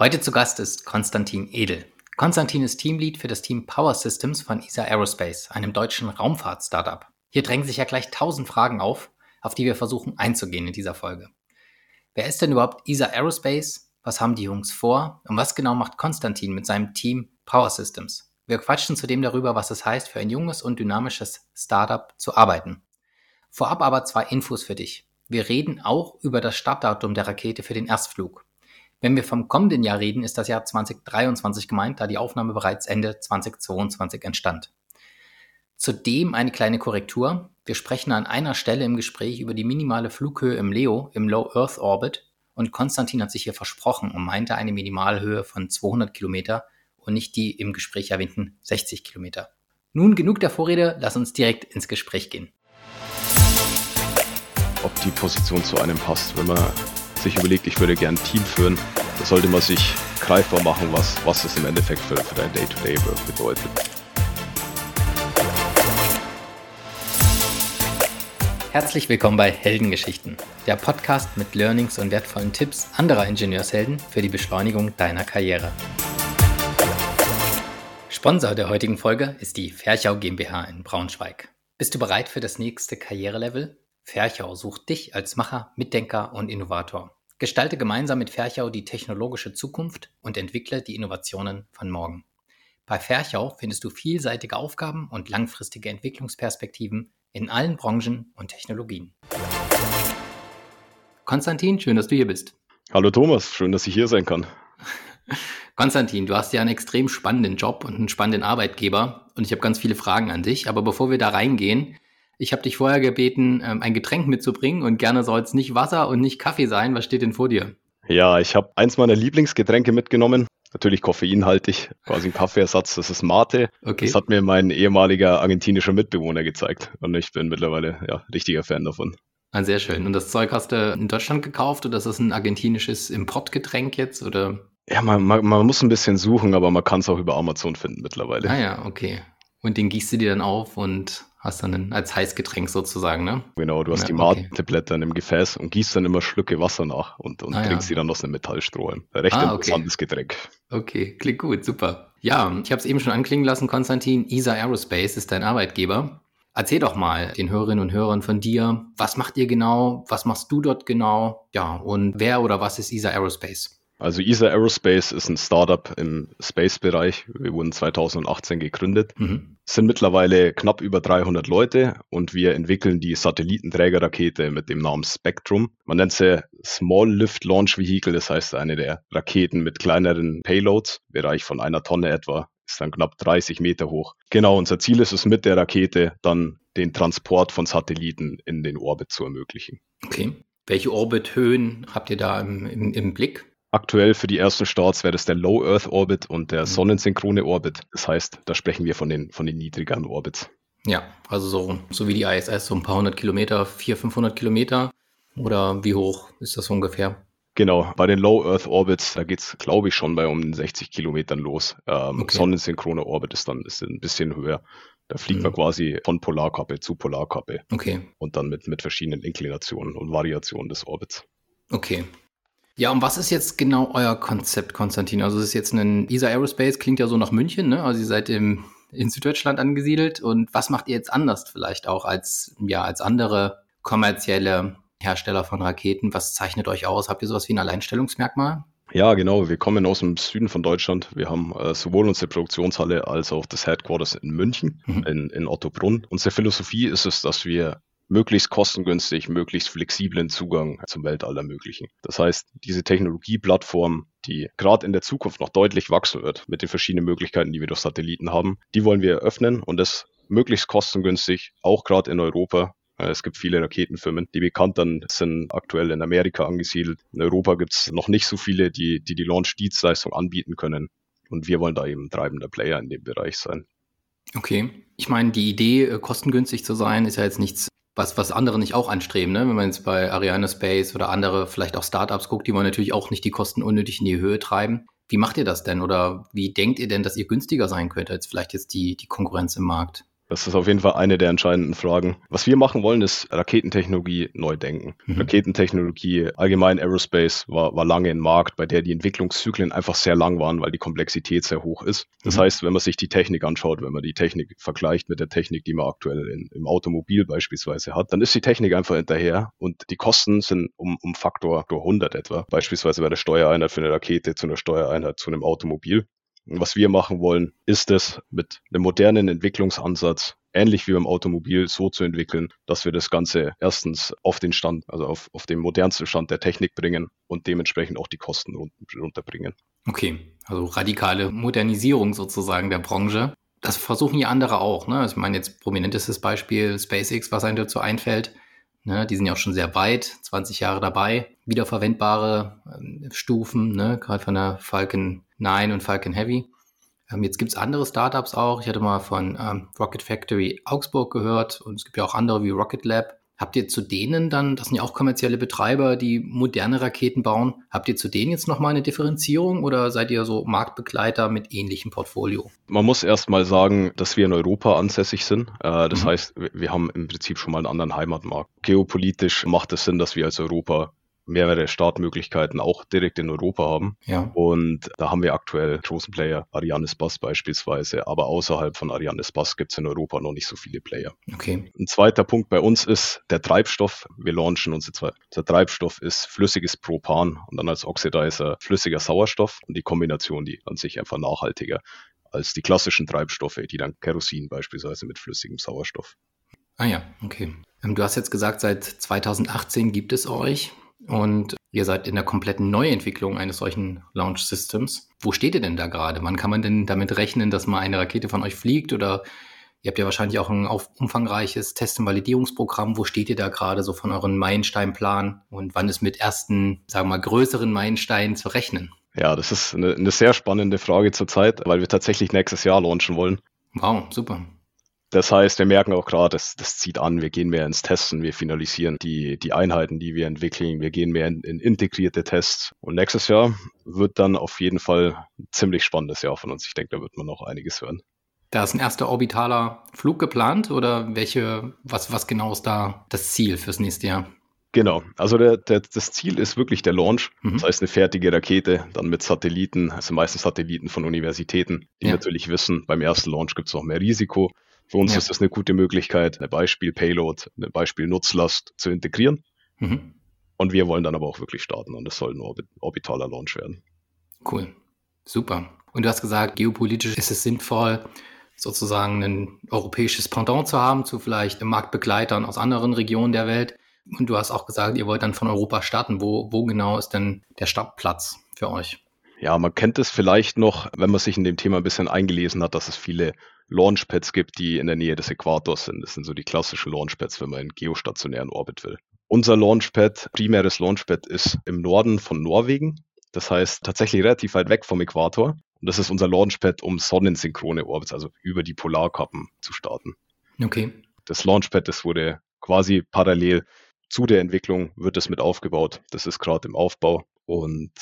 Heute zu Gast ist Konstantin Edel. Konstantin ist Teamlead für das Team Power Systems von ESA Aerospace, einem deutschen Raumfahrt-Startup. Hier drängen sich ja gleich tausend Fragen auf, auf die wir versuchen einzugehen in dieser Folge. Wer ist denn überhaupt ESA Aerospace? Was haben die Jungs vor? Und was genau macht Konstantin mit seinem Team Power Systems? Wir quatschen zudem darüber, was es heißt, für ein junges und dynamisches Startup zu arbeiten. Vorab aber zwei Infos für dich. Wir reden auch über das Startdatum der Rakete für den Erstflug. Wenn wir vom kommenden Jahr reden, ist das Jahr 2023 gemeint, da die Aufnahme bereits Ende 2022 entstand. Zudem eine kleine Korrektur. Wir sprechen an einer Stelle im Gespräch über die minimale Flughöhe im LEO, im Low Earth Orbit. Und Konstantin hat sich hier versprochen und meinte eine Minimalhöhe von 200 Kilometer und nicht die im Gespräch erwähnten 60 Kilometer. Nun genug der Vorrede, lass uns direkt ins Gespräch gehen. Ob die Position zu einem passt, wenn man sich überlegt, ich würde gerne ein Team führen, da sollte man sich greifbar machen, was, was das im Endeffekt für, für dein Day-to-Day-Work bedeutet. Herzlich willkommen bei Heldengeschichten, der Podcast mit Learnings und wertvollen Tipps anderer Ingenieurshelden für die Beschleunigung deiner Karriere. Sponsor der heutigen Folge ist die Ferchau GmbH in Braunschweig. Bist du bereit für das nächste Karrierelevel? Ferchau sucht dich als Macher, Mitdenker und Innovator. Gestalte gemeinsam mit Ferchau die technologische Zukunft und entwickle die Innovationen von morgen. Bei Ferchau findest du vielseitige Aufgaben und langfristige Entwicklungsperspektiven in allen Branchen und Technologien. Konstantin, schön, dass du hier bist. Hallo Thomas, schön, dass ich hier sein kann. Konstantin, du hast ja einen extrem spannenden Job und einen spannenden Arbeitgeber und ich habe ganz viele Fragen an dich. Aber bevor wir da reingehen, ich habe dich vorher gebeten, ähm, ein Getränk mitzubringen und gerne soll es nicht Wasser und nicht Kaffee sein. Was steht denn vor dir? Ja, ich habe eins meiner Lieblingsgetränke mitgenommen. Natürlich koffeinhaltig, quasi ein Kaffeeersatz. Das ist Mate. Okay. Das hat mir mein ehemaliger argentinischer Mitbewohner gezeigt. Und ich bin mittlerweile ja richtiger Fan davon. Ah, sehr schön. Und das Zeug hast du in Deutschland gekauft oder ist das ein argentinisches Importgetränk jetzt? Oder? Ja, man, man, man muss ein bisschen suchen, aber man kann es auch über Amazon finden mittlerweile. Ah ja, okay. Und den gießt du dir dann auf und hast dann einen, als Heißgetränk sozusagen, ne? Genau, du hast ja, die Mate-Blätter in einem Gefäß und gießt dann immer Schlücke Wasser nach und, und ah, trinkst ja. die dann aus einem Metallstrohhalm. Recht ah, interessantes okay. Getränk. Okay, klingt gut, super. Ja, ich habe es eben schon anklingen lassen, Konstantin. ESA Aerospace ist dein Arbeitgeber. Erzähl doch mal den Hörerinnen und Hörern von dir. Was macht ihr genau? Was machst du dort genau? Ja, und wer oder was ist ESA Aerospace? Also ESA Aerospace ist ein Startup im Space-Bereich. Wir wurden 2018 gegründet, mhm. sind mittlerweile knapp über 300 Leute und wir entwickeln die Satellitenträgerrakete mit dem Namen Spectrum. Man nennt sie Small Lift Launch Vehicle, das heißt eine der Raketen mit kleineren Payloads, Bereich von einer Tonne etwa, ist dann knapp 30 Meter hoch. Genau, unser Ziel ist es mit der Rakete dann den Transport von Satelliten in den Orbit zu ermöglichen. Okay. Welche Orbithöhen habt ihr da im, im, im Blick? Aktuell für die ersten Starts wäre das der Low Earth Orbit und der mhm. sonnensynchrone Orbit. Das heißt, da sprechen wir von den, von den niedrigeren Orbits. Ja, also so, so wie die ISS, so ein paar hundert Kilometer, 400, 500 Kilometer. Oder wie hoch ist das ungefähr? Genau, bei den Low Earth Orbits, da geht es, glaube ich, schon bei um 60 Kilometern los. Ähm, okay. Sonnensynchroner Orbit ist dann ist ein bisschen höher. Da fliegt mhm. man quasi von Polarkappe zu Polarkappe. Okay. Und dann mit, mit verschiedenen Inklinationen und Variationen des Orbits. Okay, ja, und was ist jetzt genau euer Konzept, Konstantin? Also es ist jetzt ein ESA Aerospace, klingt ja so nach München, ne? Also ihr seid im, in Süddeutschland angesiedelt. Und was macht ihr jetzt anders vielleicht auch als, ja, als andere kommerzielle Hersteller von Raketen? Was zeichnet euch aus? Habt ihr sowas wie ein Alleinstellungsmerkmal? Ja, genau. Wir kommen aus dem Süden von Deutschland. Wir haben äh, sowohl unsere Produktionshalle als auch das Headquarters in München, mhm. in, in Ottobrunn. Unsere Philosophie ist es, dass wir möglichst kostengünstig, möglichst flexiblen Zugang zum Weltall ermöglichen. Das heißt, diese Technologieplattform, die gerade in der Zukunft noch deutlich wachsen wird mit den verschiedenen Möglichkeiten, die wir durch Satelliten haben, die wollen wir eröffnen und das möglichst kostengünstig, auch gerade in Europa. Äh, es gibt viele Raketenfirmen, die bekannt dann sind aktuell in Amerika angesiedelt. In Europa gibt es noch nicht so viele, die die, die Launch-Dienstleistung anbieten können. Und wir wollen da eben treibender Player in dem Bereich sein. Okay. Ich meine, die Idee, äh, kostengünstig zu sein, ist ja jetzt nichts was, was andere nicht auch anstreben, ne? Wenn man jetzt bei Ariane Space oder andere, vielleicht auch Startups guckt, die wollen natürlich auch nicht die Kosten unnötig in die Höhe treiben. Wie macht ihr das denn? Oder wie denkt ihr denn, dass ihr günstiger sein könnt als vielleicht jetzt die, die Konkurrenz im Markt? Das ist auf jeden Fall eine der entscheidenden Fragen. Was wir machen wollen, ist Raketentechnologie neu denken. Mhm. Raketentechnologie, allgemein Aerospace war, war lange im Markt, bei der die Entwicklungszyklen einfach sehr lang waren, weil die Komplexität sehr hoch ist. Das mhm. heißt, wenn man sich die Technik anschaut, wenn man die Technik vergleicht mit der Technik, die man aktuell in, im Automobil beispielsweise hat, dann ist die Technik einfach hinterher und die Kosten sind um, um Faktor 100 etwa. Beispielsweise bei der Steuereinheit für eine Rakete zu einer Steuereinheit zu einem Automobil. Was wir machen wollen, ist es mit einem modernen Entwicklungsansatz ähnlich wie beim Automobil so zu entwickeln, dass wir das Ganze erstens auf den Stand, also auf, auf den modernsten Stand der Technik bringen und dementsprechend auch die Kosten runterbringen. Okay, also radikale Modernisierung sozusagen der Branche. Das versuchen ja andere auch. Ne? Ich meine jetzt prominentestes Beispiel SpaceX, was einem dazu einfällt. Ne? Die sind ja auch schon sehr weit, 20 Jahre dabei. Wiederverwendbare ähm, Stufen, ne? gerade von der Falcon 9 und Falcon Heavy. Ähm, jetzt gibt es andere Startups auch. Ich hatte mal von ähm, Rocket Factory Augsburg gehört und es gibt ja auch andere wie Rocket Lab. Habt ihr zu denen dann, das sind ja auch kommerzielle Betreiber, die moderne Raketen bauen, habt ihr zu denen jetzt nochmal eine Differenzierung oder seid ihr so Marktbegleiter mit ähnlichem Portfolio? Man muss erst mal sagen, dass wir in Europa ansässig sind. Äh, das mhm. heißt, wir haben im Prinzip schon mal einen anderen Heimatmarkt. Geopolitisch macht es Sinn, dass wir als Europa mehrere Startmöglichkeiten auch direkt in Europa haben. Ja. Und da haben wir aktuell großen Player, Arianes Bass beispielsweise, aber außerhalb von Arianes Bass gibt es in Europa noch nicht so viele Player. Okay. Ein zweiter Punkt bei uns ist der Treibstoff. Wir launchen unsere zwei. Der Treibstoff ist flüssiges Propan und dann als Oxidizer flüssiger Sauerstoff und die Kombination, die an sich einfach nachhaltiger als die klassischen Treibstoffe, die dann Kerosin beispielsweise mit flüssigem Sauerstoff. Ah ja, okay. Ähm, du hast jetzt gesagt, seit 2018 gibt es euch. Und ihr seid in der kompletten Neuentwicklung eines solchen Launch Systems. Wo steht ihr denn da gerade? Wann kann man denn damit rechnen, dass mal eine Rakete von euch fliegt? Oder ihr habt ja wahrscheinlich auch ein umfangreiches Test- und Validierungsprogramm. Wo steht ihr da gerade so von euren Meilensteinplan? Und wann ist mit ersten, sagen wir mal, größeren Meilensteinen zu rechnen? Ja, das ist eine, eine sehr spannende Frage zurzeit, weil wir tatsächlich nächstes Jahr launchen wollen. Wow, super. Das heißt, wir merken auch gerade, das, das zieht an, wir gehen mehr ins Testen, wir finalisieren die, die Einheiten, die wir entwickeln, wir gehen mehr in, in integrierte Tests. Und nächstes Jahr wird dann auf jeden Fall ein ziemlich spannendes Jahr von uns. Ich denke, da wird man noch einiges hören. Da ist ein erster orbitaler Flug geplant oder welche, was, was genau ist da das Ziel fürs nächste Jahr? Genau, also der, der, das Ziel ist wirklich der Launch. Mhm. Das heißt, eine fertige Rakete, dann mit Satelliten, also meistens Satelliten von Universitäten, die ja. natürlich wissen, beim ersten Launch gibt es noch mehr Risiko. Für uns ja. ist das eine gute Möglichkeit, eine Beispiel-Payload, eine Beispiel-Nutzlast zu integrieren. Mhm. Und wir wollen dann aber auch wirklich starten und es soll ein Orbit orbitaler Launch werden. Cool. Super. Und du hast gesagt, geopolitisch ist es sinnvoll, sozusagen ein europäisches Pendant zu haben zu vielleicht Marktbegleitern aus anderen Regionen der Welt. Und du hast auch gesagt, ihr wollt dann von Europa starten. Wo, wo genau ist denn der Startplatz für euch? Ja, man kennt es vielleicht noch, wenn man sich in dem Thema ein bisschen eingelesen hat, dass es viele Launchpads gibt, die in der Nähe des Äquators sind. Das sind so die klassischen Launchpads, wenn man in geostationären Orbit will. Unser Launchpad, primäres Launchpad, ist im Norden von Norwegen. Das heißt tatsächlich relativ weit weg vom Äquator. Und das ist unser Launchpad, um sonnensynchrone Orbits, also über die Polarkappen zu starten. Okay. Das Launchpad, das wurde quasi parallel zu der Entwicklung, wird es mit aufgebaut. Das ist gerade im Aufbau. Und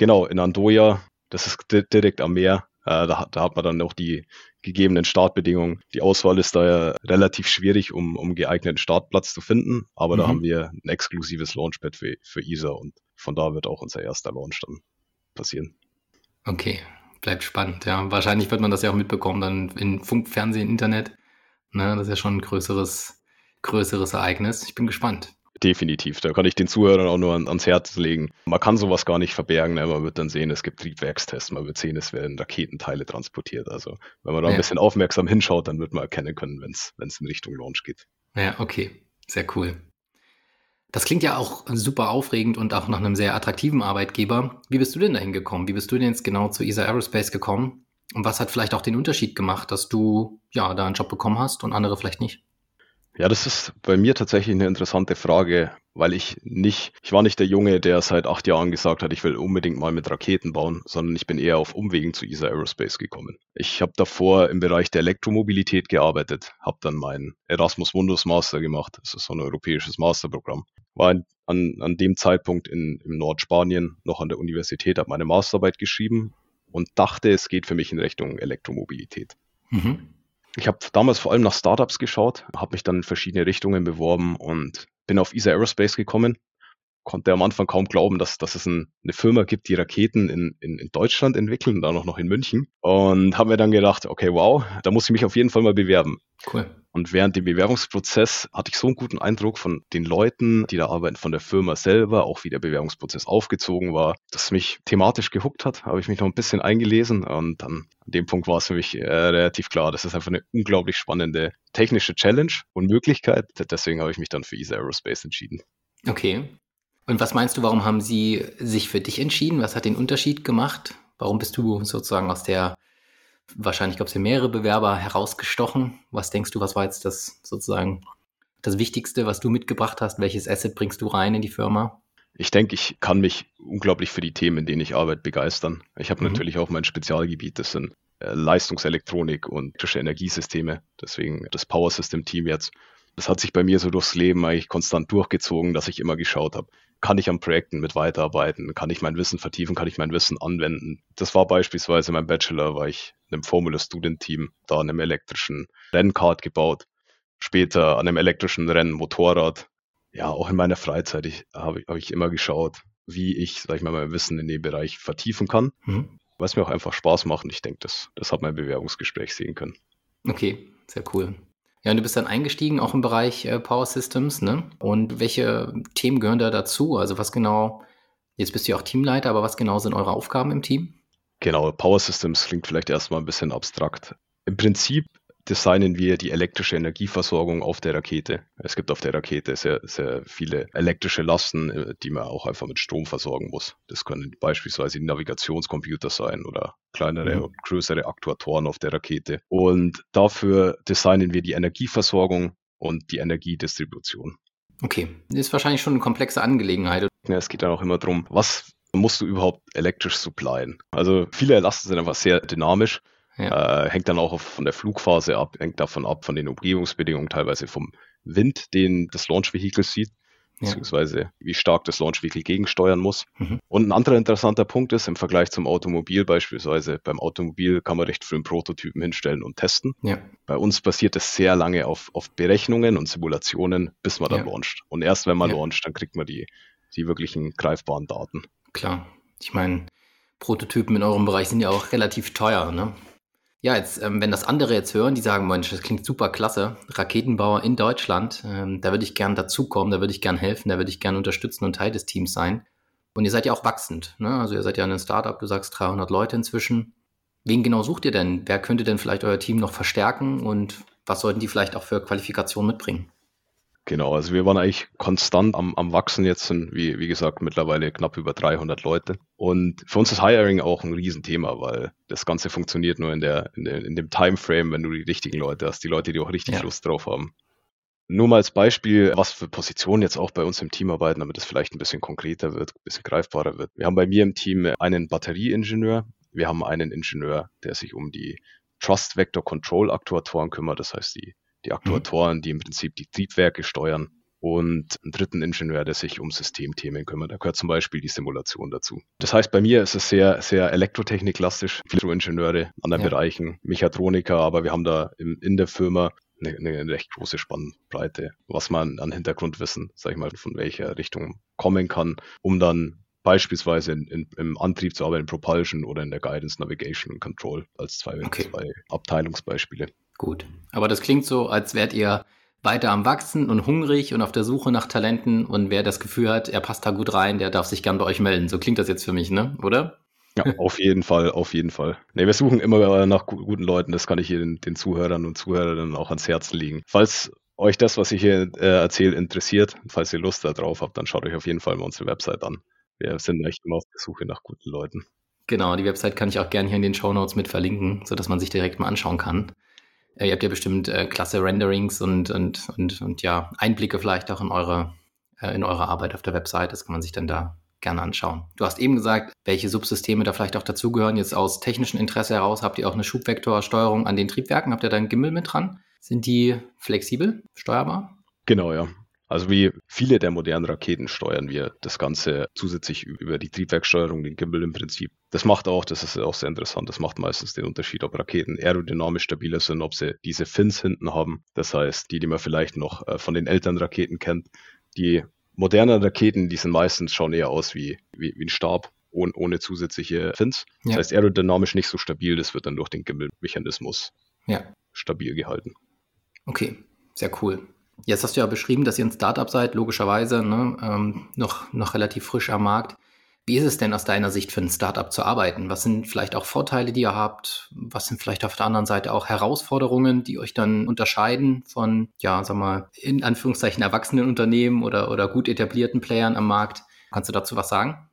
genau, in Andoya, das ist direkt am Meer, äh, da, da, hat man dann auch die gegebenen Startbedingungen. Die Auswahl ist da ja relativ schwierig, um, um geeigneten Startplatz zu finden, aber mhm. da haben wir ein exklusives Launchpad für, für ESA und von da wird auch unser erster Launch dann passieren. Okay, bleibt spannend. Ja, wahrscheinlich wird man das ja auch mitbekommen dann in Funk, Fernsehen, Internet. Ne, das ist ja schon ein größeres, größeres Ereignis. Ich bin gespannt. Definitiv. Da kann ich den Zuhörern auch nur ans Herz legen. Man kann sowas gar nicht verbergen. Ne? Man wird dann sehen, es gibt Triebwerkstests, man wird sehen, es werden Raketenteile transportiert. Also wenn man da ja. ein bisschen aufmerksam hinschaut, dann wird man erkennen können, wenn es in Richtung Launch geht. Ja, okay. Sehr cool. Das klingt ja auch super aufregend und auch nach einem sehr attraktiven Arbeitgeber. Wie bist du denn dahin gekommen? Wie bist du denn jetzt genau zu ESA Aerospace gekommen? Und was hat vielleicht auch den Unterschied gemacht, dass du ja da einen Job bekommen hast und andere vielleicht nicht? Ja, das ist bei mir tatsächlich eine interessante Frage, weil ich nicht, ich war nicht der Junge, der seit acht Jahren gesagt hat, ich will unbedingt mal mit Raketen bauen, sondern ich bin eher auf Umwegen zu ESA Aerospace gekommen. Ich habe davor im Bereich der Elektromobilität gearbeitet, habe dann meinen Erasmus Mundus Master gemacht, das ist so ein europäisches Masterprogramm. War an, an dem Zeitpunkt in, in Nordspanien noch an der Universität, habe meine Masterarbeit geschrieben und dachte, es geht für mich in Richtung Elektromobilität. Mhm. Ich habe damals vor allem nach Startups geschaut, habe mich dann in verschiedene Richtungen beworben und bin auf ESA Aerospace gekommen konnte am Anfang kaum glauben, dass, dass es ein, eine Firma gibt, die Raketen in, in, in Deutschland entwickeln, dann auch noch in München. Und habe mir dann gedacht, okay, wow, da muss ich mich auf jeden Fall mal bewerben. Cool. Und während dem Bewerbungsprozess hatte ich so einen guten Eindruck von den Leuten, die da arbeiten, von der Firma selber, auch wie der Bewerbungsprozess aufgezogen war, dass mich thematisch gehuckt hat. Habe ich mich noch ein bisschen eingelesen und dann an dem Punkt war es für mich äh, relativ klar, das ist einfach eine unglaublich spannende technische Challenge und Möglichkeit. Deswegen habe ich mich dann für ESA Aerospace entschieden. Okay. Und was meinst du, warum haben sie sich für dich entschieden? Was hat den Unterschied gemacht? Warum bist du sozusagen aus der, wahrscheinlich gab es ja mehrere Bewerber herausgestochen? Was denkst du, was war jetzt das sozusagen das Wichtigste, was du mitgebracht hast? Welches Asset bringst du rein in die Firma? Ich denke, ich kann mich unglaublich für die Themen, in denen ich arbeite, begeistern. Ich habe mhm. natürlich auch mein Spezialgebiet, das sind äh, Leistungselektronik und elektrische Energiesysteme. Deswegen das Power System Team jetzt. Das hat sich bei mir so durchs Leben eigentlich konstant durchgezogen, dass ich immer geschaut habe, kann ich an Projekten mit weiterarbeiten, kann ich mein Wissen vertiefen, kann ich mein Wissen anwenden. Das war beispielsweise mein Bachelor, war ich in einem Formula Student Team, da an einem elektrischen Rennkart gebaut, später an einem elektrischen Rennmotorrad. Ja, auch in meiner Freizeit habe hab ich immer geschaut, wie ich, sag ich mal, mein Wissen in dem Bereich vertiefen kann, mhm. weil es mir auch einfach Spaß macht. Und ich denke, das, das hat mein Bewerbungsgespräch sehen können. Okay, sehr cool. Ja, und du bist dann eingestiegen auch im Bereich äh, Power Systems, ne? Und welche Themen gehören da dazu? Also was genau, jetzt bist du ja auch Teamleiter, aber was genau sind eure Aufgaben im Team? Genau, Power Systems klingt vielleicht erstmal ein bisschen abstrakt. Im Prinzip designen wir die elektrische Energieversorgung auf der Rakete. Es gibt auf der Rakete sehr, sehr viele elektrische Lasten, äh, die man auch einfach mit Strom versorgen muss. Das können beispielsweise Navigationscomputer sein oder kleinere mhm. und größere Aktuatoren auf der Rakete. Und dafür designen wir die Energieversorgung und die Energiedistribution. Okay, das ist wahrscheinlich schon eine komplexe Angelegenheit. Ja, es geht dann auch immer darum, was musst du überhaupt elektrisch supplyen? Also viele Lasten sind einfach sehr dynamisch ja. Äh, hängt dann auch von der Flugphase ab, hängt davon ab, von den Umgebungsbedingungen, teilweise vom Wind, den das Launch-Vehikel sieht, beziehungsweise wie stark das Launch-Vehikel gegensteuern muss. Mhm. Und ein anderer interessanter Punkt ist, im Vergleich zum Automobil beispielsweise, beim Automobil kann man recht früh einen Prototypen hinstellen und testen. Ja. Bei uns basiert es sehr lange auf, auf Berechnungen und Simulationen, bis man dann launcht. Und erst wenn man launcht, dann kriegt man die, die wirklichen greifbaren Daten. Klar. Ich meine, Prototypen in eurem Bereich sind ja auch relativ teuer, ne? Ja, jetzt, ähm, wenn das andere jetzt hören, die sagen, Mensch, das klingt super klasse, Raketenbauer in Deutschland, ähm, da würde ich gern dazukommen, da würde ich gern helfen, da würde ich gern unterstützen und Teil des Teams sein. Und ihr seid ja auch wachsend, ne? Also ihr seid ja ein Startup, du sagst 300 Leute inzwischen. Wen genau sucht ihr denn? Wer könnte denn vielleicht euer Team noch verstärken und was sollten die vielleicht auch für Qualifikationen mitbringen? Genau, also wir waren eigentlich konstant am, am Wachsen. Jetzt sind, wie, wie gesagt, mittlerweile knapp über 300 Leute. Und für uns ist Hiring auch ein Riesenthema, weil das Ganze funktioniert nur in, der, in, der, in dem Timeframe, wenn du die richtigen Leute hast, die Leute, die auch richtig ja. Lust drauf haben. Nur mal als Beispiel, was für Positionen jetzt auch bei uns im Team arbeiten, damit es vielleicht ein bisschen konkreter wird, ein bisschen greifbarer wird. Wir haben bei mir im Team einen Batterieingenieur, wir haben einen Ingenieur, der sich um die Trust Vector Control Aktuatoren kümmert, das heißt die die Aktuatoren, mhm. die im Prinzip die Triebwerke steuern und einen dritten Ingenieur, der sich um Systemthemen kümmert. Da gehört zum Beispiel die Simulation dazu. Das heißt, bei mir ist es sehr, sehr elektrotechniklastisch, viele Ingenieure, anderen ja. Bereichen, Mechatroniker, aber wir haben da in, in der Firma eine, eine, recht große Spannbreite, was man an Hintergrundwissen, sag ich mal, von welcher Richtung kommen kann, um dann beispielsweise in, in, im Antrieb zu arbeiten, in Propulsion oder in der Guidance, Navigation und Control als zwei, okay. zwei Abteilungsbeispiele. Gut. Aber das klingt so, als wärt ihr weiter am Wachsen und hungrig und auf der Suche nach Talenten und wer das Gefühl hat, er passt da gut rein, der darf sich gern bei euch melden. So klingt das jetzt für mich, ne? Oder? Ja, auf jeden Fall, auf jeden Fall. Nee, wir suchen immer nach guten Leuten, das kann ich hier den, den Zuhörern und Zuhörerinnen auch ans Herzen legen. Falls euch das, was ich hier äh, erzähle, interessiert, falls ihr Lust darauf habt, dann schaut euch auf jeden Fall mal unsere Website an. Wir sind echt immer auf der Suche nach guten Leuten. Genau, die Website kann ich auch gerne hier in den Show Notes mit verlinken, sodass man sich direkt mal anschauen kann. Äh, ihr habt ja bestimmt äh, klasse Renderings und, und, und, und ja, Einblicke vielleicht auch in eure, äh, in eure Arbeit auf der Website. Das kann man sich dann da gerne anschauen. Du hast eben gesagt, welche Subsysteme da vielleicht auch dazugehören. Jetzt aus technischem Interesse heraus habt ihr auch eine Schubvektorsteuerung an den Triebwerken. Habt ihr da einen Gimbal mit dran? Sind die flexibel, steuerbar? Genau, ja. Also wie viele der modernen Raketen steuern wir das Ganze zusätzlich über die Triebwerksteuerung, den Gimbal im Prinzip. Das macht auch, das ist auch sehr interessant, das macht meistens den Unterschied, ob Raketen aerodynamisch stabiler sind, ob sie diese Fins hinten haben. Das heißt, die, die man vielleicht noch äh, von den älteren Raketen kennt, die modernen Raketen, die sind meistens schauen eher aus wie, wie, wie ein Stab ohne, ohne zusätzliche Fins. Das heißt, aerodynamisch nicht so stabil, das wird dann durch den Gimbal-Mechanismus ja. stabil gehalten. Okay, sehr cool. Jetzt hast du ja beschrieben, dass ihr ein Startup seid, logischerweise, ne? ähm, noch, noch relativ frisch am Markt. Wie ist es denn aus deiner Sicht für ein Startup zu arbeiten? Was sind vielleicht auch Vorteile, die ihr habt? Was sind vielleicht auf der anderen Seite auch Herausforderungen, die euch dann unterscheiden von, ja, sag mal, in Anführungszeichen erwachsenen Unternehmen oder, oder gut etablierten Playern am Markt? Kannst du dazu was sagen?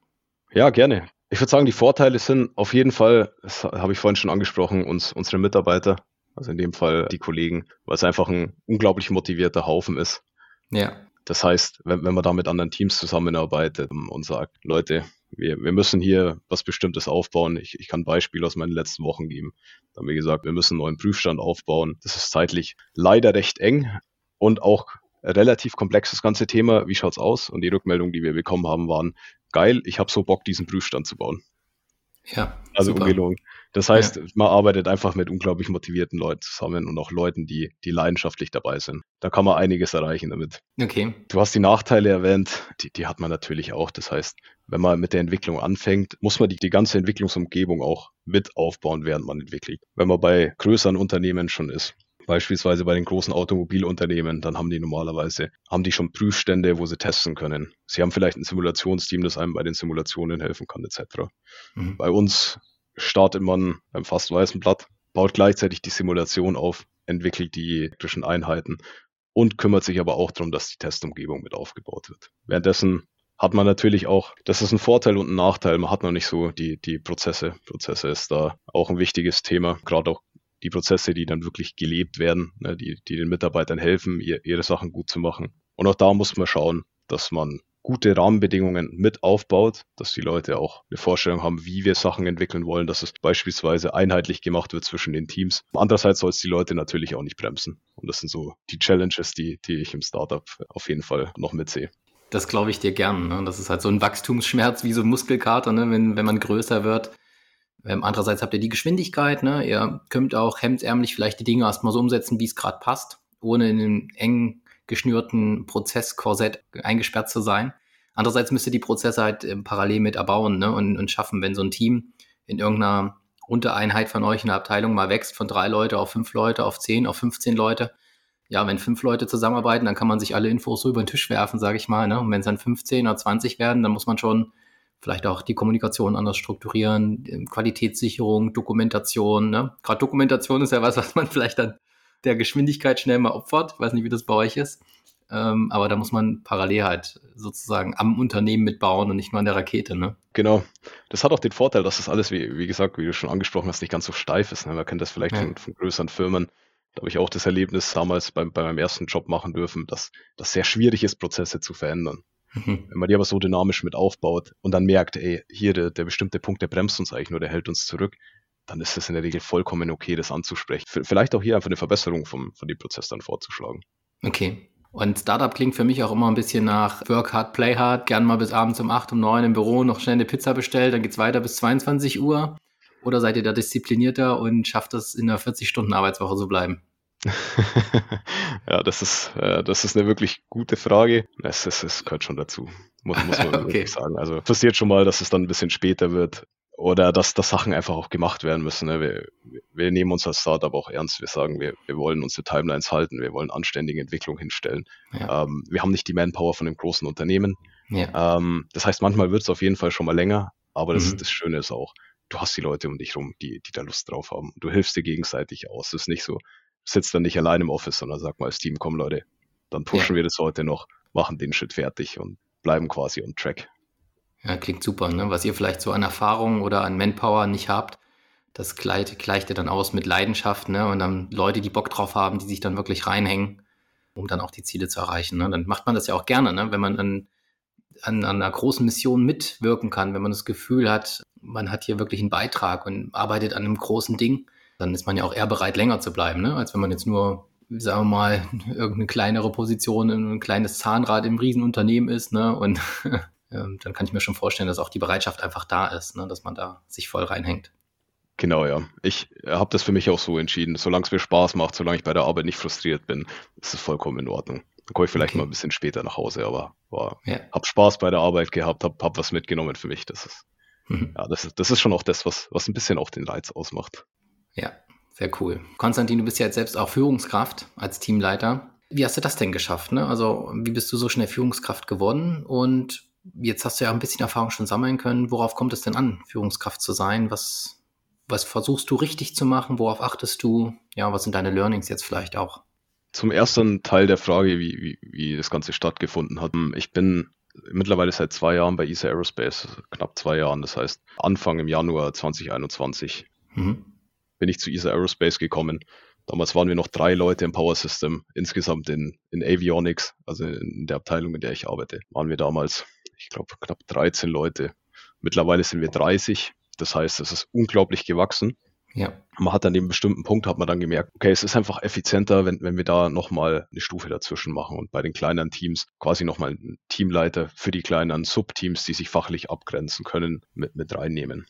Ja, gerne. Ich würde sagen, die Vorteile sind auf jeden Fall, das habe ich vorhin schon angesprochen, uns, unsere Mitarbeiter also in dem Fall die Kollegen, weil es einfach ein unglaublich motivierter Haufen ist. Ja. Das heißt, wenn, wenn man da mit anderen Teams zusammenarbeitet und sagt, Leute, wir, wir müssen hier was Bestimmtes aufbauen. Ich, ich kann ein Beispiel aus meinen letzten Wochen geben. Da haben wir gesagt, wir müssen einen neuen Prüfstand aufbauen. Das ist zeitlich leider recht eng und auch relativ komplex das ganze Thema. Wie schaut's aus? Und die Rückmeldungen, die wir bekommen haben, waren geil. Ich habe so Bock, diesen Prüfstand zu bauen. Ja. Also super. ungelogen. Das heißt, ja. man arbeitet einfach mit unglaublich motivierten Leuten zusammen und auch Leuten, die, die leidenschaftlich dabei sind. Da kann man einiges erreichen damit. Okay. Du hast die Nachteile erwähnt, die, die hat man natürlich auch. Das heißt, wenn man mit der Entwicklung anfängt, muss man die, die ganze Entwicklungsumgebung auch mit aufbauen, während man entwickelt. Wenn man bei größeren Unternehmen schon ist, beispielsweise bei den großen Automobilunternehmen, dann haben die normalerweise, haben die schon Prüfstände, wo sie testen können. Sie haben vielleicht ein Simulationsteam, das einem bei den Simulationen helfen kann, etc. Mhm. Bei uns startet man beim fast weißen Blatt, baut gleichzeitig die Simulation auf, entwickelt die elektrischen Einheiten und kümmert sich aber auch darum, dass die Testumgebung mit aufgebaut wird. Währenddessen hat man natürlich auch, das ist ein Vorteil und ein Nachteil, man hat noch nicht so die, die Prozesse. Prozesse ist da auch ein wichtiges Thema, gerade auch die Prozesse, die dann wirklich gelebt werden, ne, die, die den Mitarbeitern helfen, ihr, ihre Sachen gut zu machen. Und auch da muss man schauen, dass man gute Rahmenbedingungen mit aufbaut, dass die Leute auch eine Vorstellung haben, wie wir Sachen entwickeln wollen, dass es beispielsweise einheitlich gemacht wird zwischen den Teams. Andererseits soll es die Leute natürlich auch nicht bremsen. Und das sind so die Challenges, die, die ich im Startup auf jeden Fall noch mitsehe. Das glaube ich dir gern. Ne? Das ist halt so ein Wachstumsschmerz wie so ein Muskelkater, ne? wenn, wenn man größer wird. Ähm, andererseits habt ihr die Geschwindigkeit, ne? ihr könnt auch hemdsärmlich vielleicht die Dinge erstmal so umsetzen, wie es gerade passt, ohne in einem engen geschnürten Prozesskorsett eingesperrt zu sein. Andererseits müsst ihr die Prozesse halt äh, parallel mit erbauen ne? und, und schaffen, wenn so ein Team in irgendeiner Untereinheit von euch in der Abteilung mal wächst von drei Leute auf fünf Leute, auf zehn, auf 15 Leute. Ja, wenn fünf Leute zusammenarbeiten, dann kann man sich alle Infos so über den Tisch werfen, sage ich mal. Ne? Und wenn es dann 15 oder 20 werden, dann muss man schon vielleicht auch die Kommunikation anders strukturieren, ähm, Qualitätssicherung, Dokumentation. Ne? Gerade Dokumentation ist ja was, was man vielleicht dann der Geschwindigkeit schnell mal opfert. Ich weiß nicht, wie das bei euch ist. Ähm, aber da muss man parallel halt sozusagen am Unternehmen mitbauen und nicht nur an der Rakete, ne? Genau. Das hat auch den Vorteil, dass das alles, wie, wie gesagt, wie du schon angesprochen hast, nicht ganz so steif ist. Ne? Man kennt das vielleicht ja. von, von, größeren Firmen. Da habe ich auch das Erlebnis damals bei, bei meinem ersten Job machen dürfen, dass das sehr schwierig ist, Prozesse zu verändern. Mhm. Wenn man die aber so dynamisch mit aufbaut und dann merkt, ey, hier der, der bestimmte Punkt, der bremst uns eigentlich nur, der hält uns zurück, dann ist es in der Regel vollkommen okay, das anzusprechen. Vielleicht auch hier einfach eine Verbesserung vom, von dem Prozess dann vorzuschlagen. Okay. Und Startup klingt für mich auch immer ein bisschen nach Work hard, play hard. Gern mal bis abends um 8, um 9 im Büro noch schnell eine Pizza bestellt, dann geht es weiter bis 22 Uhr. Oder seid ihr da disziplinierter und schafft es in einer 40-Stunden-Arbeitswoche zu bleiben? ja, das ist, äh, das ist eine wirklich gute Frage. Es, es, es gehört schon dazu, muss, muss man okay. wirklich sagen. Also passiert schon mal, dass es dann ein bisschen später wird oder dass, dass Sachen einfach auch gemacht werden müssen. Ne? Wir, wir nehmen uns als Startup auch ernst. Wir sagen, wir, wir wollen unsere Timelines halten, wir wollen anständige Entwicklung hinstellen. Ja. Ähm, wir haben nicht die Manpower von dem großen Unternehmen. Ja. Ähm, das heißt, manchmal wird es auf jeden Fall schon mal länger, aber das, mhm. das Schöne ist auch, du hast die Leute um dich rum, die, die da Lust drauf haben. Du hilfst dir gegenseitig aus. Es ist nicht so, sitzt dann nicht allein im Office, sondern sag mal als Team, komm Leute, dann pushen ja. wir das heute noch, machen den Shit fertig und bleiben quasi on track. Ja, klingt super. Ne? Was ihr vielleicht so an Erfahrung oder an Manpower nicht habt, das gleicht, gleicht ihr dann aus mit Leidenschaft ne? und dann Leute, die Bock drauf haben, die sich dann wirklich reinhängen, um dann auch die Ziele zu erreichen. Ne? Dann macht man das ja auch gerne, ne? wenn man an, an, an einer großen Mission mitwirken kann, wenn man das Gefühl hat, man hat hier wirklich einen Beitrag und arbeitet an einem großen Ding, dann ist man ja auch eher bereit, länger zu bleiben, ne? als wenn man jetzt nur sagen wir mal, irgendeine kleinere Position, ein kleines Zahnrad im Riesenunternehmen ist, ne? Und ähm, dann kann ich mir schon vorstellen, dass auch die Bereitschaft einfach da ist, ne? dass man da sich voll reinhängt. Genau, ja. Ich habe das für mich auch so entschieden. Solange es mir Spaß macht, solange ich bei der Arbeit nicht frustriert bin, ist es vollkommen in Ordnung. Dann komme ich vielleicht okay. mal ein bisschen später nach Hause, aber war, ja. habe Spaß bei der Arbeit gehabt, habe hab was mitgenommen für mich. Das ist, mhm. ja, das ist, das ist schon auch das, was, was ein bisschen auch den Reiz ausmacht. Ja, sehr cool. Konstantin, du bist ja jetzt selbst auch Führungskraft als Teamleiter. Wie hast du das denn geschafft? Ne? Also, wie bist du so schnell Führungskraft geworden? Und jetzt hast du ja ein bisschen Erfahrung schon sammeln können. Worauf kommt es denn an, Führungskraft zu sein? Was, was versuchst du richtig zu machen? Worauf achtest du? Ja, was sind deine Learnings jetzt vielleicht auch? Zum ersten Teil der Frage, wie, wie, wie das Ganze stattgefunden hat. Ich bin mittlerweile seit zwei Jahren bei ESA Aerospace, knapp zwei Jahren, das heißt Anfang im Januar 2021. Mhm bin ich zu ESA Aerospace gekommen. Damals waren wir noch drei Leute im Power System. Insgesamt in, in Avionics, also in der Abteilung, in der ich arbeite, waren wir damals, ich glaube, knapp 13 Leute. Mittlerweile sind wir 30. Das heißt, es ist unglaublich gewachsen. Ja. Man hat an dem bestimmten Punkt hat man dann gemerkt, okay, es ist einfach effizienter, wenn, wenn wir da nochmal eine Stufe dazwischen machen und bei den kleineren Teams quasi nochmal einen Teamleiter für die kleineren Subteams, die sich fachlich abgrenzen können, mit, mit reinnehmen.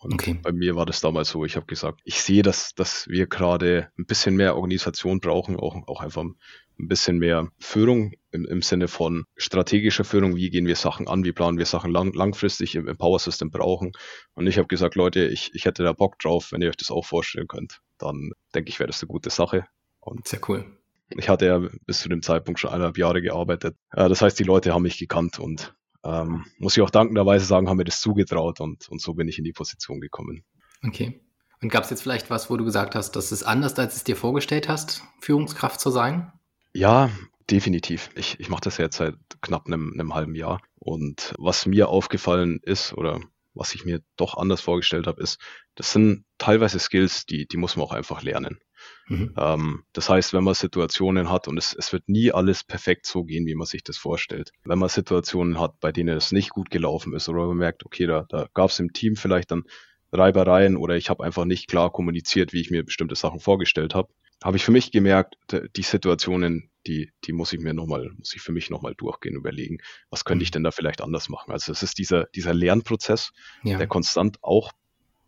Und okay. bei mir war das damals so, ich habe gesagt, ich sehe, dass, dass wir gerade ein bisschen mehr Organisation brauchen, auch, auch einfach ein bisschen mehr Führung im, im Sinne von strategischer Führung, wie gehen wir Sachen an, wie planen wir Sachen lang, langfristig im, im Power System brauchen. Und ich habe gesagt, Leute, ich, ich hätte da Bock drauf, wenn ihr euch das auch vorstellen könnt, dann denke ich, wäre das eine gute Sache. Und Sehr cool. Ich hatte ja bis zu dem Zeitpunkt schon eineinhalb Jahre gearbeitet. Das heißt, die Leute haben mich gekannt und ähm, muss ich auch dankenderweise sagen, haben mir das zugetraut und, und so bin ich in die Position gekommen. Okay. Und gab es jetzt vielleicht was, wo du gesagt hast, das ist anders, als es dir vorgestellt hast, Führungskraft zu sein? Ja, definitiv. Ich, ich mache das jetzt seit knapp einem, einem halben Jahr. Und was mir aufgefallen ist oder was ich mir doch anders vorgestellt habe, ist, das sind teilweise Skills, die, die muss man auch einfach lernen. Mhm. Ähm, das heißt, wenn man Situationen hat und es, es wird nie alles perfekt so gehen, wie man sich das vorstellt. Wenn man Situationen hat, bei denen es nicht gut gelaufen ist oder man merkt, okay, da, da gab es im Team vielleicht dann Reibereien oder ich habe einfach nicht klar kommuniziert, wie ich mir bestimmte Sachen vorgestellt habe, habe ich für mich gemerkt, die Situationen, die, die muss ich mir nochmal, muss ich für mich nochmal durchgehen, überlegen, was könnte ich mhm. denn da vielleicht anders machen. Also es ist dieser, dieser Lernprozess, ja. der konstant auch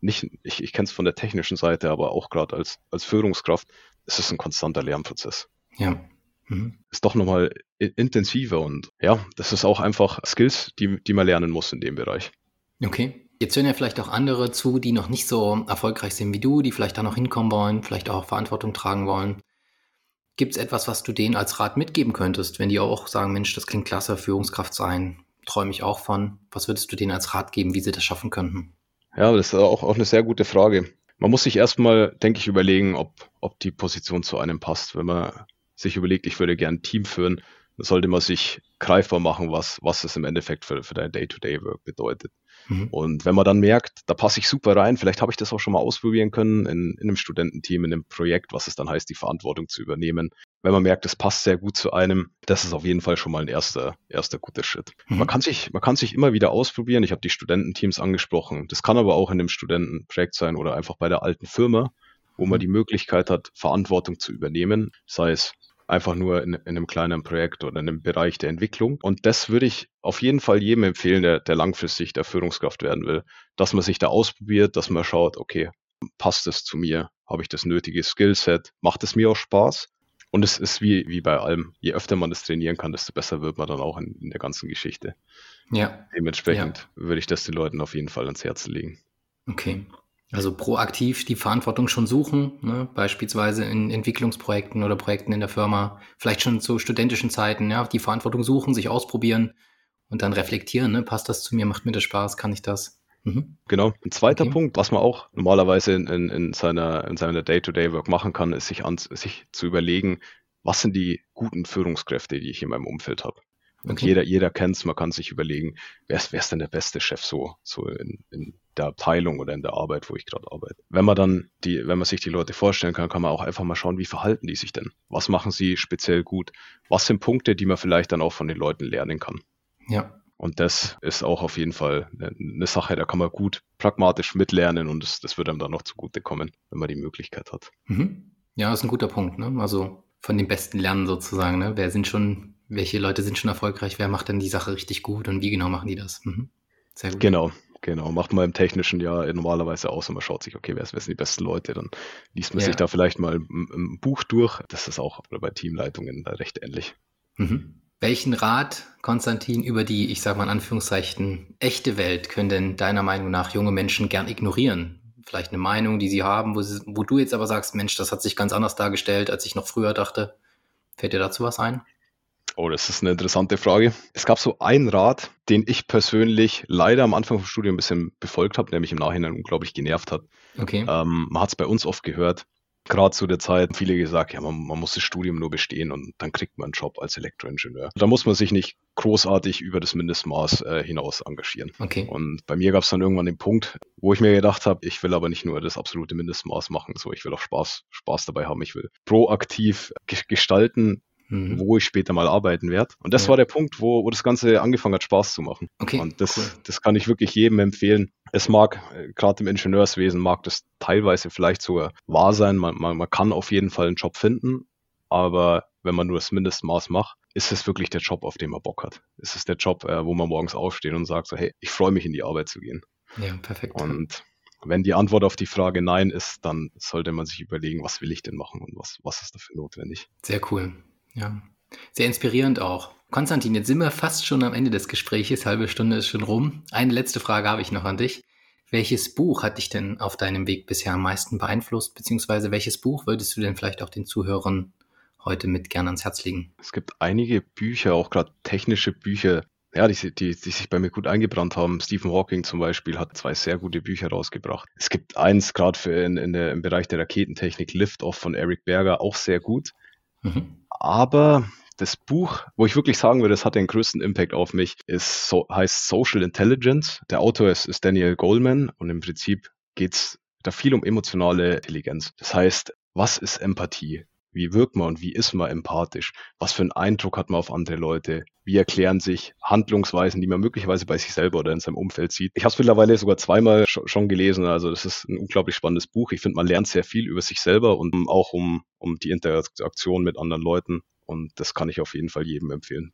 nicht, ich, ich kenne es von der technischen Seite, aber auch gerade als, als Führungskraft, ist es ein konstanter Lernprozess. Ja. Mhm. Ist doch nochmal intensiver und ja, das ist auch einfach Skills, die, die man lernen muss in dem Bereich. Okay. Jetzt hören ja vielleicht auch andere zu, die noch nicht so erfolgreich sind wie du, die vielleicht da noch hinkommen wollen, vielleicht auch Verantwortung tragen wollen. Gibt es etwas, was du denen als Rat mitgeben könntest, wenn die auch sagen, Mensch, das klingt klasse, Führungskraft sein, träume ich auch von. Was würdest du denen als Rat geben, wie sie das schaffen könnten? Ja, das ist auch, auch eine sehr gute Frage. Man muss sich erstmal, denke ich, überlegen, ob, ob die Position zu einem passt. Wenn man sich überlegt, ich würde gern ein Team führen, dann sollte man sich greifbar machen, was, was es im Endeffekt für, für dein Day-to-Day-Work bedeutet. Mhm. Und wenn man dann merkt, da passe ich super rein, vielleicht habe ich das auch schon mal ausprobieren können in, in einem Studententeam, in einem Projekt, was es dann heißt, die Verantwortung zu übernehmen. Wenn man merkt, es passt sehr gut zu einem, das ist auf jeden Fall schon mal ein erster, erster guter Schritt. Mhm. Man, kann sich, man kann sich immer wieder ausprobieren. Ich habe die Studententeams angesprochen. Das kann aber auch in einem Studentenprojekt sein oder einfach bei der alten Firma, wo man mhm. die Möglichkeit hat, Verantwortung zu übernehmen, sei es einfach nur in, in, einem kleinen Projekt oder in einem Bereich der Entwicklung. Und das würde ich auf jeden Fall jedem empfehlen, der, der langfristig der Führungskraft werden will, dass man sich da ausprobiert, dass man schaut, okay, passt es zu mir? Habe ich das nötige Skillset? Macht es mir auch Spaß? Und es ist wie, wie bei allem, je öfter man das trainieren kann, desto besser wird man dann auch in, in der ganzen Geschichte. Ja. Dementsprechend ja. würde ich das den Leuten auf jeden Fall ans Herz legen. Okay. Also proaktiv die Verantwortung schon suchen, ne? beispielsweise in Entwicklungsprojekten oder Projekten in der Firma, vielleicht schon zu studentischen Zeiten, ja, die Verantwortung suchen, sich ausprobieren und dann reflektieren, ne? passt das zu mir, macht mir das Spaß, kann ich das? Mhm. Genau. Ein zweiter okay. Punkt, was man auch normalerweise in, in, in seiner, in seiner Day-to-Day-Work machen kann, ist sich, an, sich zu überlegen, was sind die guten Führungskräfte, die ich in meinem Umfeld habe. Und okay. jeder, jeder kennt es, man kann sich überlegen, wer ist, wer ist denn der beste Chef so, so in, in der Abteilung oder in der Arbeit, wo ich gerade arbeite. Wenn man dann die, wenn man sich die Leute vorstellen kann, kann man auch einfach mal schauen, wie verhalten die sich denn? Was machen sie speziell gut? Was sind Punkte, die man vielleicht dann auch von den Leuten lernen kann? Ja. Und das ist auch auf jeden Fall eine Sache, da kann man gut pragmatisch mitlernen und das, das wird einem dann noch zugutekommen, wenn man die Möglichkeit hat. Mhm. Ja, ist ein guter Punkt. Ne? Also von den Besten lernen sozusagen. Ne? Wer sind schon, welche Leute sind schon erfolgreich? Wer macht denn die Sache richtig gut und wie genau machen die das? Mhm. Sehr gut. Genau, Genau, macht man im technischen ja normalerweise aus und man schaut sich, okay, wer, wer sind die besten Leute, dann liest man ja. sich da vielleicht mal ein, Buch durch. Das ist auch bei Teamleitungen recht ähnlich. Mhm. Welchen Rat, Konstantin, über die, ich sage mal in Anführungszeichen, echte Welt können denn deiner Meinung nach junge Menschen gern ignorieren? Vielleicht eine Meinung, die sie haben, wo, sie, wo du jetzt aber sagst, Mensch, das hat sich ganz anders dargestellt, als ich noch früher dachte. Fällt dir dazu was ein? Oh, das ist eine interessante Frage. Es gab so einen Rat, den ich persönlich leider am Anfang vom Studium ein bisschen befolgt habe, der mich im Nachhinein unglaublich genervt hat. Okay. Ähm, man hat es bei uns oft gehört, gerade zu der Zeit, viele gesagt, ja, man, man, muss das Studium nur bestehen und dann kriegt man einen Job als Elektroingenieur. Da muss man sich nicht großartig über das Mindestmaß äh, hinaus engagieren. Okay. Und bei mir gab es dann irgendwann den Punkt, wo ich mir gedacht habe, ich will aber nicht nur das absolute Mindestmaß machen, so ich will auch Spaß, Spaß dabei haben. Ich will proaktiv gestalten, mhm. wo ich später mal arbeiten werde. Und das ja. war der Punkt, wo, wo das Ganze angefangen hat, Spaß zu machen. Okay, und das, cool. das kann ich wirklich jedem empfehlen. Es mag, äh, gerade im Ingenieurswesen, mag das teilweise vielleicht sogar wahr sein. Man, man, man kann auf jeden Fall einen Job finden, aber wenn man nur das Mindestmaß macht, ist es wirklich der Job, auf den man Bock hat. Ist es der Job, äh, wo man morgens aufsteht und sagt so, hey, ich freue mich in die Arbeit zu gehen. Ja, perfekt. Und wenn die Antwort auf die Frage Nein ist, dann sollte man sich überlegen, was will ich denn machen und was, was ist dafür notwendig. Sehr cool. Ja, sehr inspirierend auch. Konstantin, jetzt sind wir fast schon am Ende des Gesprächs. Halbe Stunde ist schon rum. Eine letzte Frage habe ich noch an dich. Welches Buch hat dich denn auf deinem Weg bisher am meisten beeinflusst? Beziehungsweise welches Buch würdest du denn vielleicht auch den Zuhörern heute mit gern ans Herz legen? Es gibt einige Bücher, auch gerade technische Bücher, ja, die, die, die sich bei mir gut eingebrannt haben. Stephen Hawking zum Beispiel hat zwei sehr gute Bücher rausgebracht. Es gibt eins gerade für in, in der, im Bereich der Raketentechnik, Liftoff von Eric Berger, auch sehr gut. Mhm. Aber das Buch, wo ich wirklich sagen würde, es hat den größten Impact auf mich, ist, so, heißt Social Intelligence. Der Autor ist, ist Daniel Goleman und im Prinzip geht es da viel um emotionale Intelligenz. Das heißt, was ist Empathie? Wie wirkt man und wie ist man empathisch? Was für einen Eindruck hat man auf andere Leute? Wie erklären sich Handlungsweisen, die man möglicherweise bei sich selber oder in seinem Umfeld sieht? Ich habe es mittlerweile sogar zweimal schon gelesen. Also das ist ein unglaublich spannendes Buch. Ich finde, man lernt sehr viel über sich selber und auch um, um die Interaktion mit anderen Leuten. Und das kann ich auf jeden Fall jedem empfehlen.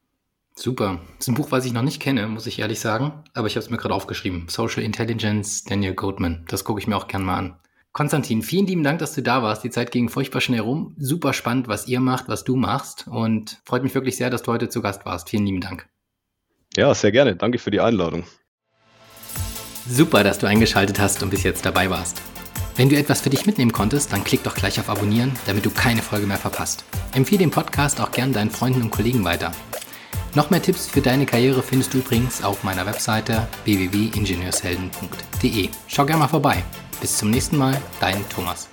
Super. Das ist ein Buch, was ich noch nicht kenne, muss ich ehrlich sagen. Aber ich habe es mir gerade aufgeschrieben. Social Intelligence, Daniel Goldman. Das gucke ich mir auch gern mal an. Konstantin, vielen lieben Dank, dass du da warst. Die Zeit ging furchtbar schnell rum. Super spannend, was ihr macht, was du machst. Und freut mich wirklich sehr, dass du heute zu Gast warst. Vielen lieben Dank. Ja, sehr gerne. Danke für die Einladung. Super, dass du eingeschaltet hast und bis jetzt dabei warst. Wenn du etwas für dich mitnehmen konntest, dann klick doch gleich auf Abonnieren, damit du keine Folge mehr verpasst. Empfehle den Podcast auch gern deinen Freunden und Kollegen weiter. Noch mehr Tipps für deine Karriere findest du übrigens auf meiner Webseite www.ingenieurshelden.de. Schau gerne mal vorbei. Bis zum nächsten Mal, dein Thomas.